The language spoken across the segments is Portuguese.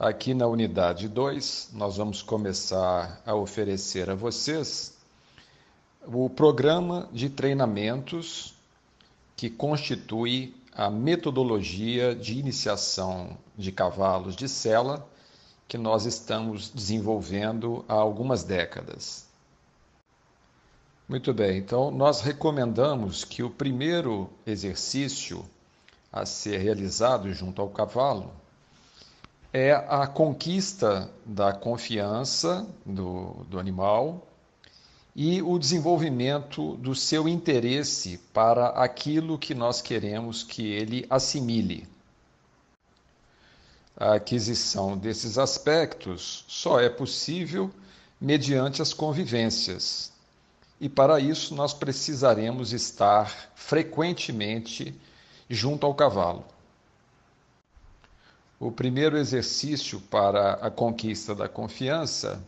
Aqui na unidade 2, nós vamos começar a oferecer a vocês o programa de treinamentos que constitui a metodologia de iniciação de cavalos de sela que nós estamos desenvolvendo há algumas décadas. Muito bem, então nós recomendamos que o primeiro exercício a ser realizado junto ao cavalo é a conquista da confiança do, do animal e o desenvolvimento do seu interesse para aquilo que nós queremos que ele assimile. A aquisição desses aspectos só é possível mediante as convivências. E para isso nós precisaremos estar frequentemente junto ao cavalo. O primeiro exercício para a conquista da confiança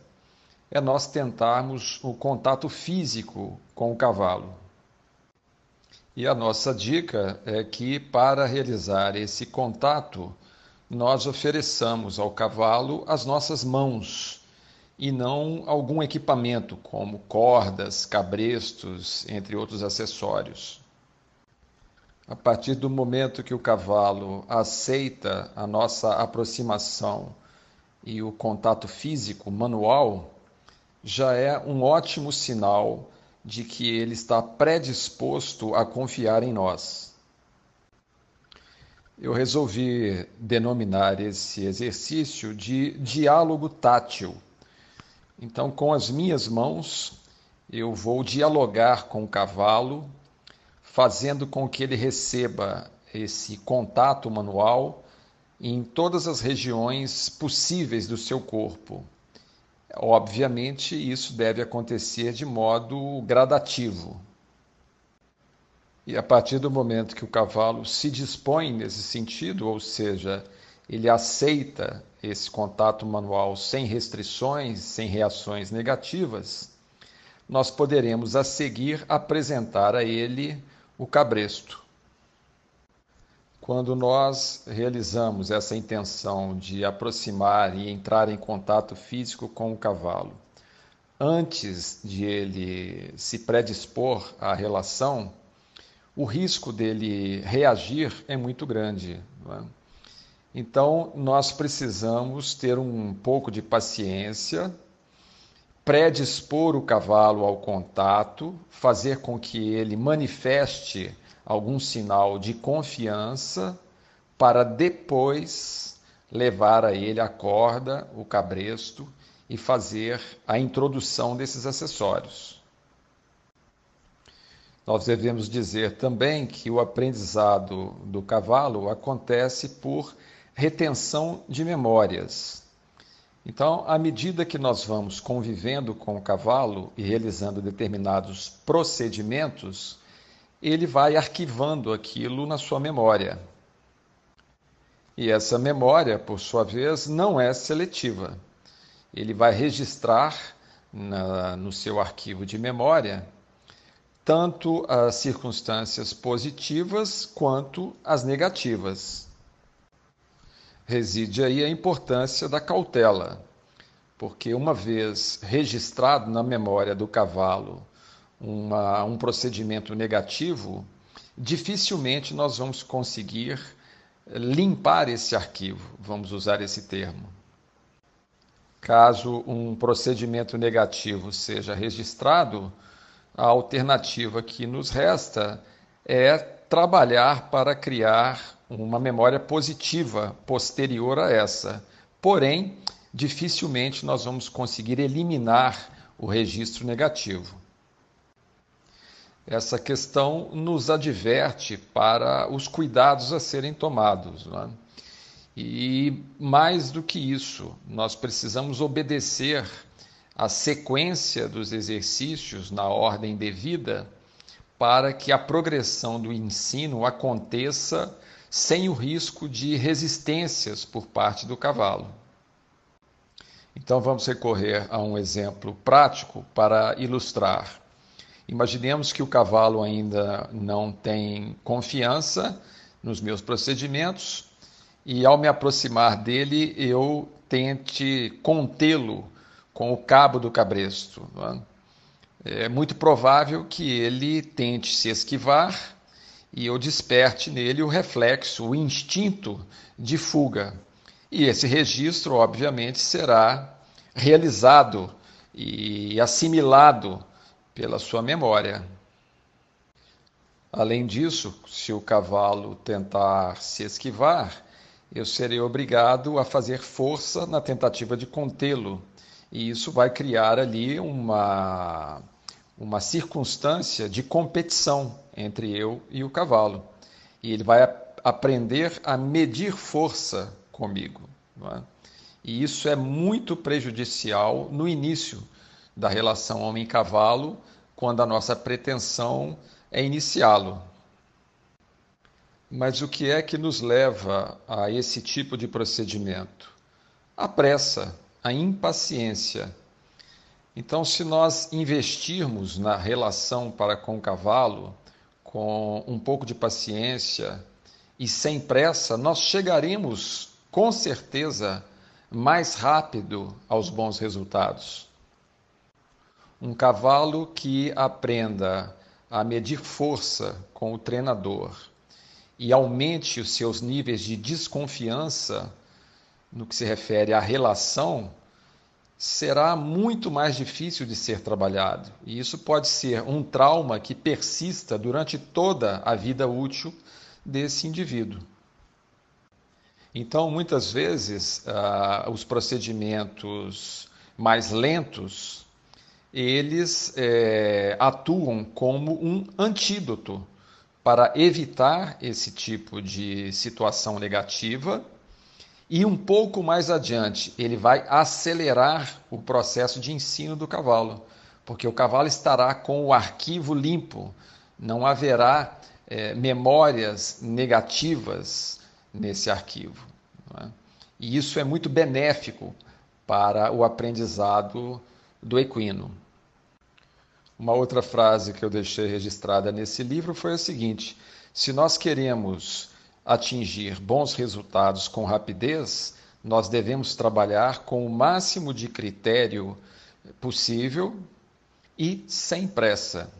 é nós tentarmos o contato físico com o cavalo. E a nossa dica é que, para realizar esse contato, nós ofereçamos ao cavalo as nossas mãos e não algum equipamento, como cordas, cabrestos, entre outros acessórios. A partir do momento que o cavalo aceita a nossa aproximação e o contato físico manual, já é um ótimo sinal de que ele está predisposto a confiar em nós. Eu resolvi denominar esse exercício de diálogo tátil. Então, com as minhas mãos, eu vou dialogar com o cavalo fazendo com que ele receba esse contato manual em todas as regiões possíveis do seu corpo. Obviamente, isso deve acontecer de modo gradativo. E a partir do momento que o cavalo se dispõe nesse sentido, ou seja, ele aceita esse contato manual sem restrições, sem reações negativas, nós poderemos a seguir apresentar a ele o cabresto. Quando nós realizamos essa intenção de aproximar e entrar em contato físico com o cavalo, antes de ele se predispor à relação, o risco dele reagir é muito grande. É? Então, nós precisamos ter um pouco de paciência predispor o cavalo ao contato, fazer com que ele manifeste algum sinal de confiança, para depois levar a ele a corda, o cabresto e fazer a introdução desses acessórios. Nós devemos dizer também que o aprendizado do cavalo acontece por retenção de memórias. Então, à medida que nós vamos convivendo com o cavalo e realizando determinados procedimentos, ele vai arquivando aquilo na sua memória. E essa memória, por sua vez, não é seletiva. Ele vai registrar na, no seu arquivo de memória tanto as circunstâncias positivas quanto as negativas reside aí a importância da cautela, porque uma vez registrado na memória do cavalo uma, um procedimento negativo, dificilmente nós vamos conseguir limpar esse arquivo, vamos usar esse termo. Caso um procedimento negativo seja registrado, a alternativa que nos resta é trabalhar para criar uma memória positiva posterior a essa. Porém, dificilmente nós vamos conseguir eliminar o registro negativo. Essa questão nos adverte para os cuidados a serem tomados. É? E mais do que isso, nós precisamos obedecer a sequência dos exercícios na ordem devida para que a progressão do ensino aconteça sem o risco de resistências por parte do cavalo. Então vamos recorrer a um exemplo prático para ilustrar. Imaginemos que o cavalo ainda não tem confiança nos meus procedimentos e ao me aproximar dele eu tente contê-lo com o cabo do cabresto. É? é muito provável que ele tente se esquivar e eu desperte nele o reflexo, o instinto de fuga. E esse registro, obviamente, será realizado e assimilado pela sua memória. Além disso, se o cavalo tentar se esquivar, eu serei obrigado a fazer força na tentativa de contê-lo. E isso vai criar ali uma, uma circunstância de competição entre eu e o cavalo. E ele vai aprender a medir força comigo. É? E isso é muito prejudicial no início da relação homem-cavalo, quando a nossa pretensão é iniciá-lo. Mas o que é que nos leva a esse tipo de procedimento? A pressa, a impaciência. Então, se nós investirmos na relação para com o cavalo, com um pouco de paciência e sem pressa, nós chegaremos com certeza mais rápido aos bons resultados. Um cavalo que aprenda a medir força com o treinador e aumente os seus níveis de desconfiança no que se refere à relação, será muito mais difícil de ser trabalhado. E isso pode ser um trauma que persista durante toda a vida útil desse indivíduo. Então, muitas vezes, uh, os procedimentos mais lentos, eles é, atuam como um antídoto para evitar esse tipo de situação negativa e um pouco mais adiante, ele vai acelerar o processo de ensino do cavalo, porque o cavalo estará com o arquivo limpo, não haverá é, memórias negativas nesse arquivo. É? E isso é muito benéfico para o aprendizado do equino. Uma outra frase que eu deixei registrada nesse livro foi a seguinte: se nós queremos atingir bons resultados com rapidez, nós devemos trabalhar com o máximo de critério possível e sem pressa.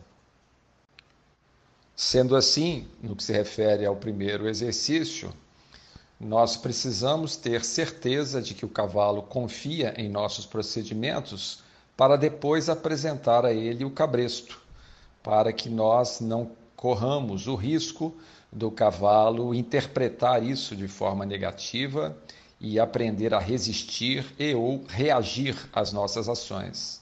Sendo assim, no que se refere ao primeiro exercício, nós precisamos ter certeza de que o cavalo confia em nossos procedimentos para depois apresentar a ele o cabresto, para que nós não corramos o risco do cavalo interpretar isso de forma negativa e aprender a resistir e ou reagir às nossas ações.